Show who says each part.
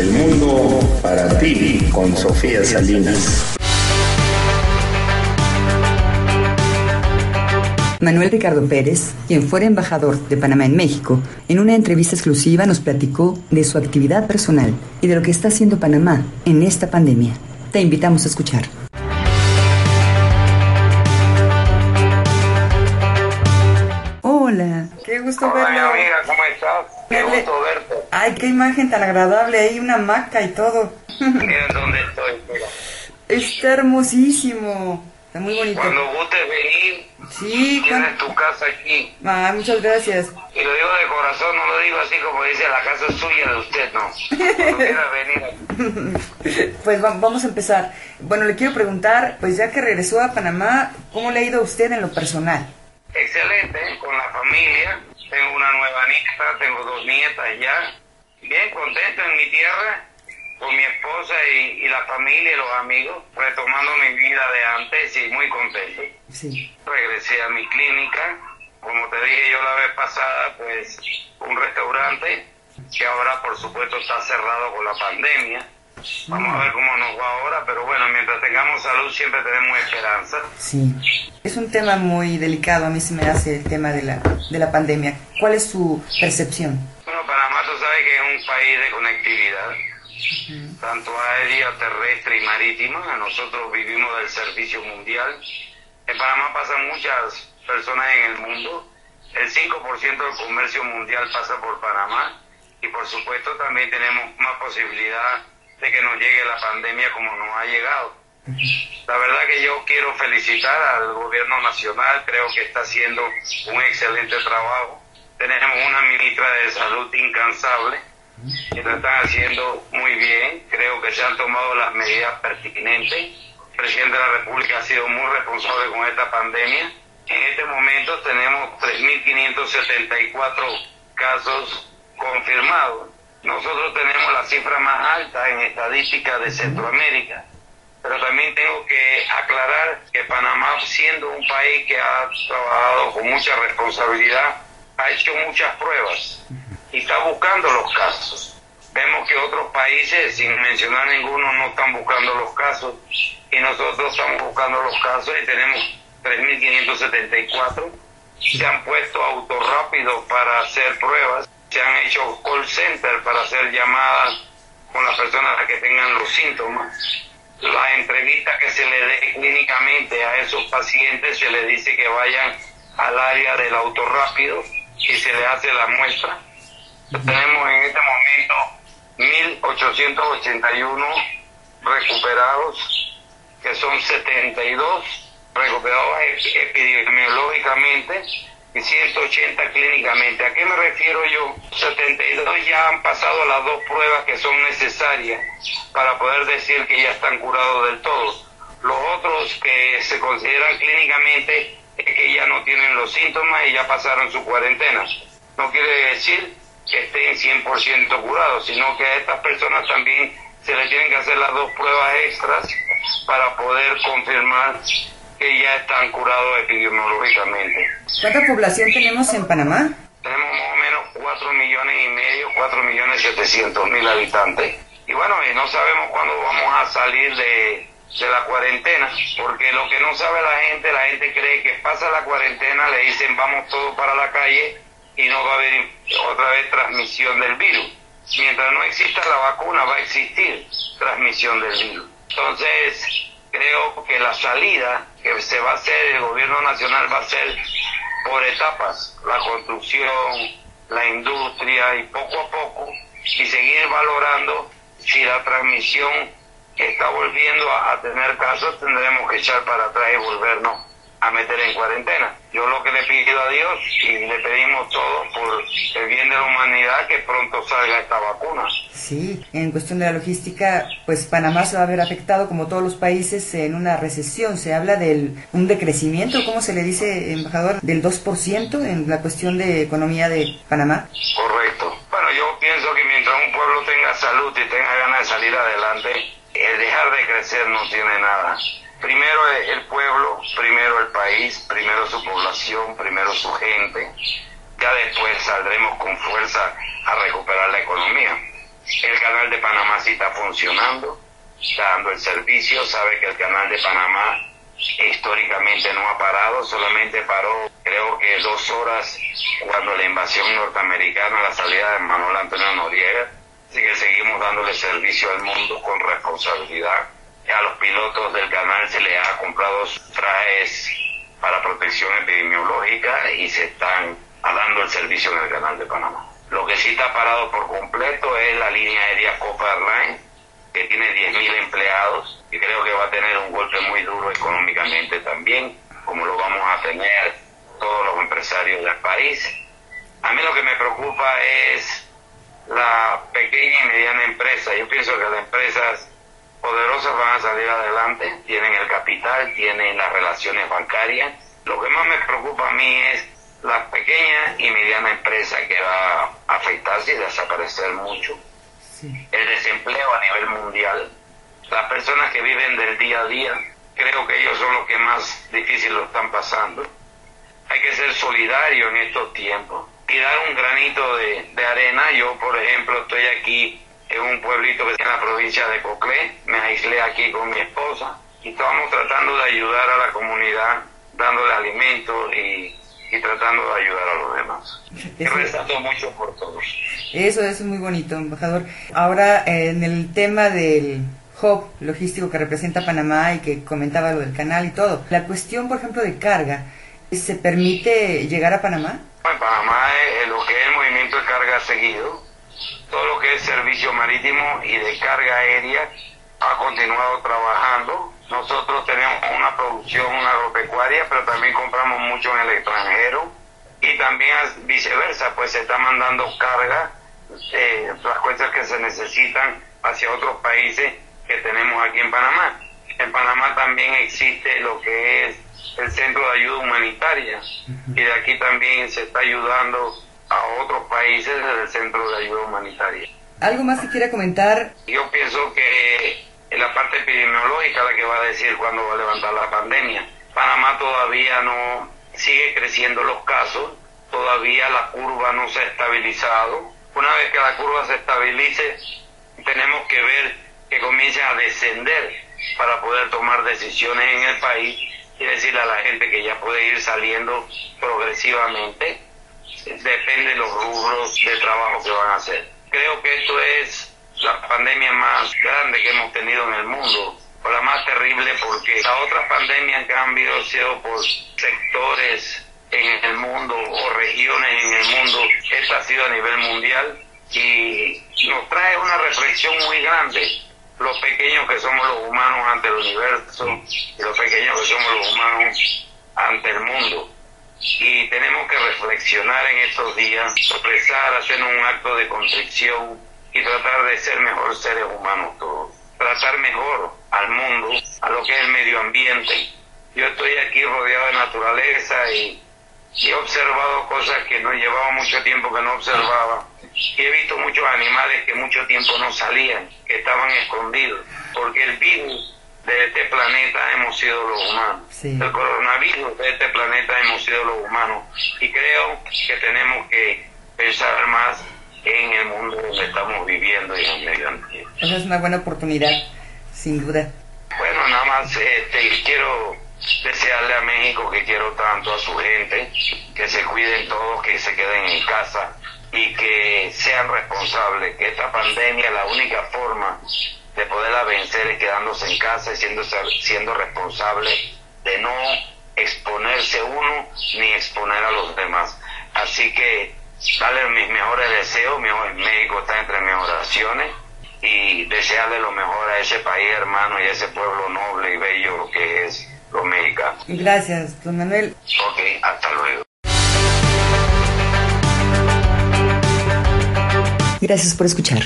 Speaker 1: El mundo para ti con Sofía Salinas.
Speaker 2: Manuel Ricardo Pérez, quien fuera embajador de Panamá en México, en una entrevista exclusiva nos platicó de su actividad personal y de lo que está haciendo Panamá en esta pandemia. Te invitamos a escuchar. Gusto
Speaker 3: Hola,
Speaker 2: verlo.
Speaker 3: mi amiga, ¿cómo estás? Qué
Speaker 2: Verle-
Speaker 3: gusto verte.
Speaker 2: Ay, qué imagen tan agradable, ahí una hamaca y todo.
Speaker 3: Mira dónde estoy. mira.
Speaker 2: Está hermosísimo. Está muy bonito.
Speaker 3: Cuando gustes venir,
Speaker 2: Sí,
Speaker 3: tienes
Speaker 2: cuan-
Speaker 3: tu casa aquí.
Speaker 2: Ah, muchas gracias.
Speaker 3: Y lo digo de corazón, no lo digo así como dice, la casa es suya de usted, no. Cuando venir.
Speaker 2: Pues va- vamos a empezar. Bueno, le quiero preguntar, pues ya que regresó a Panamá, ¿cómo le ha ido a usted en lo personal?
Speaker 3: Excelente, con la familia. Tengo una nueva nieta, tengo dos nietas ya. Bien contento en mi tierra, con mi esposa y, y la familia y los amigos, retomando mi vida de antes y muy contento.
Speaker 2: Sí.
Speaker 3: regresé a mi clínica. Como te dije yo la vez pasada, pues un restaurante que ahora por supuesto está cerrado con la pandemia. Vamos a ver cómo nos va ahora, pero bueno, mientras tengamos salud siempre tenemos esperanza.
Speaker 2: Sí. Es un tema muy delicado, a mí se me hace el tema de la, de la pandemia. ¿Cuál es su percepción?
Speaker 3: Bueno, Panamá tú sabes que es un país de conectividad, tanto aérea, terrestre y marítima. Nosotros vivimos del servicio mundial. En Panamá pasan muchas personas en el mundo. El 5% del comercio mundial pasa por Panamá y por supuesto también tenemos más posibilidad de que nos llegue la pandemia como nos ha llegado. La verdad que yo quiero felicitar al gobierno nacional, creo que está haciendo un excelente trabajo. Tenemos una ministra de salud incansable que lo están haciendo muy bien, creo que se han tomado las medidas pertinentes. El presidente de la República ha sido muy responsable con esta pandemia. En este momento tenemos 3.574 casos confirmados. Nosotros tenemos la cifra más alta en estadística de Centroamérica. Pero también tengo que aclarar que Panamá, siendo un país que ha trabajado con mucha responsabilidad, ha hecho muchas pruebas y está buscando los casos. Vemos que otros países, sin mencionar ninguno, no están buscando los casos y nosotros estamos buscando los casos y tenemos 3.574. Se han puesto autos rápidos para hacer pruebas, se han hecho call center para hacer llamadas con las personas que tengan los síntomas. La entrevista que se le dé clínicamente a esos pacientes se les dice que vayan al área del auto rápido y se le hace la muestra. Tenemos en este momento 1.881 recuperados, que son 72 recuperados ep- epidemiológicamente y 180 clínicamente. ¿A qué me refiero yo? 72 ya han pasado las dos pruebas que son necesarias para poder decir que ya están curados del todo. Los otros que se consideran clínicamente es que ya no tienen los síntomas y ya pasaron su cuarentena. No quiere decir que estén 100% curados, sino que a estas personas también se les tienen que hacer las dos pruebas extras para poder confirmar que ya están curados epidemiológicamente.
Speaker 2: ¿Cuánta población tenemos en Panamá?
Speaker 3: Tenemos más o menos 4 millones y medio, 4 millones 700 mil habitantes. Y bueno, y no sabemos cuándo vamos a salir de, de la cuarentena, porque lo que no sabe la gente, la gente cree que pasa la cuarentena, le dicen vamos todos para la calle y no va a haber otra vez transmisión del virus. Mientras no exista la vacuna va a existir transmisión del virus. Entonces, creo que la salida que se va a hacer, el gobierno nacional va a ser por etapas, la construcción, la industria y poco a poco, y seguir valorando si la transmisión está volviendo a, tener casos, tendremos que echar para atrás y volvernos a meter en cuarentena. Yo lo que le pido a Dios y le pedimos todos por el bien de la humanidad que pronto salga esta vacuna.
Speaker 2: Sí, en cuestión de la logística, pues Panamá se va a ver afectado como todos los países en una recesión. Se habla de un decrecimiento, ¿cómo se le dice, embajador? Del 2% en la cuestión de economía de Panamá.
Speaker 3: Correcto. Bueno, yo pienso que mientras un pueblo tenga salud y tenga ganas de salir adelante, el dejar de crecer no tiene nada. Primero el pueblo, primero el país, primero su población, primero su gente. Ya después saldremos con fuerza a recuperar la economía. El canal de Panamá sí está funcionando, está dando el servicio, sabe que el canal de Panamá históricamente no ha parado, solamente paró creo que dos horas cuando la invasión norteamericana, la salida de Manuel Antonio Noriega, así que seguimos dándole servicio al mundo con responsabilidad. A los pilotos del canal se les ha comprado trajes para protección epidemiológica y se están dando el servicio en el canal de Panamá. Lo que sí está parado por completo es la línea aérea Copa Airlines, que tiene 10.000 empleados y creo que va a tener un golpe muy duro económicamente también, como lo vamos a tener todos los empresarios del país. A mí lo que me preocupa es la pequeña y mediana empresa. Yo pienso que las empresas poderosas van a salir adelante, tienen el capital, tienen las relaciones bancarias. Lo que más me preocupa a mí es la pequeña y mediana empresa que va a afectarse y desaparecer mucho. El desempleo a nivel mundial. Las personas que viven del día a día, creo que ellos son los que más difícil lo están pasando. Hay que ser solidario en estos tiempos y dar un granito de, de arena. Yo, por ejemplo, estoy aquí en un pueblito que está en la provincia de Coclé, me aislé aquí con mi esposa y estamos tratando de ayudar a la comunidad, dándole alimentos y, tratando de ayudar a los demás. Eso, mucho por todos.
Speaker 2: Eso es muy bonito, embajador. Ahora, en el tema del hub logístico que representa Panamá y que comentaba lo del canal y todo, la cuestión, por ejemplo, de carga, ¿se permite llegar a Panamá?
Speaker 3: En Panamá es lo que es el movimiento de carga seguido todo lo que es servicio marítimo y de carga aérea ha continuado trabajando. Nosotros tenemos una producción agropecuaria, pero también compramos mucho en el extranjero y también viceversa, pues se está mandando carga, eh, las cuentas que se necesitan hacia otros países que tenemos aquí en Panamá. En Panamá también existe lo que es el Centro de Ayuda Humanitaria y de aquí también se está ayudando países desde el Centro de Ayuda Humanitaria.
Speaker 2: ¿Algo más que quiera comentar?
Speaker 3: Yo pienso que en la parte epidemiológica la que va a decir cuándo va a levantar la pandemia. Panamá todavía no sigue creciendo los casos, todavía la curva no se ha estabilizado. Una vez que la curva se estabilice, tenemos que ver que comience a descender para poder tomar decisiones en el país y decirle a la gente que ya puede ir saliendo progresivamente depende de los rubros de trabajo que van a hacer. Creo que esto es la pandemia más grande que hemos tenido en el mundo, o la más terrible porque las otras pandemias que han habido sido por sectores en el mundo o regiones en el mundo, esta ha sido a nivel mundial y nos trae una reflexión muy grande. Los pequeños que somos los humanos ante el universo y los pequeños que somos los humanos ante el mundo y tenemos que reflexionar en estos días, expresar, hacer un acto de contrición y tratar de ser mejor seres humanos todos, tratar mejor al mundo, a lo que es el medio ambiente. Yo estoy aquí rodeado de naturaleza y, he observado cosas que no llevaba mucho tiempo que no observaba. Y he visto muchos animales que mucho tiempo no salían, que estaban escondidos, porque el virus de este planeta hemos sido los humanos. El coronavirus de este planeta hemos sido los humanos. Y creo que tenemos que pensar más en el mundo donde estamos viviendo y en el medio ambiente.
Speaker 2: Esa es una buena oportunidad, sin duda.
Speaker 3: Bueno, nada más este, quiero desearle a México que quiero tanto a su gente, que se cuiden todos, que se queden en casa y que sean responsables, que esta pandemia, la única forma de poderla vencer quedándose en casa y siendo, siendo responsable de no exponerse uno ni exponer a los demás. Así que darle mis mejores deseos, mi México está entre mis oraciones y desearle lo mejor a ese país hermano y a ese pueblo noble y bello que es los mexicanos.
Speaker 2: Gracias, don Manuel.
Speaker 3: Ok, hasta luego.
Speaker 2: Gracias por escuchar.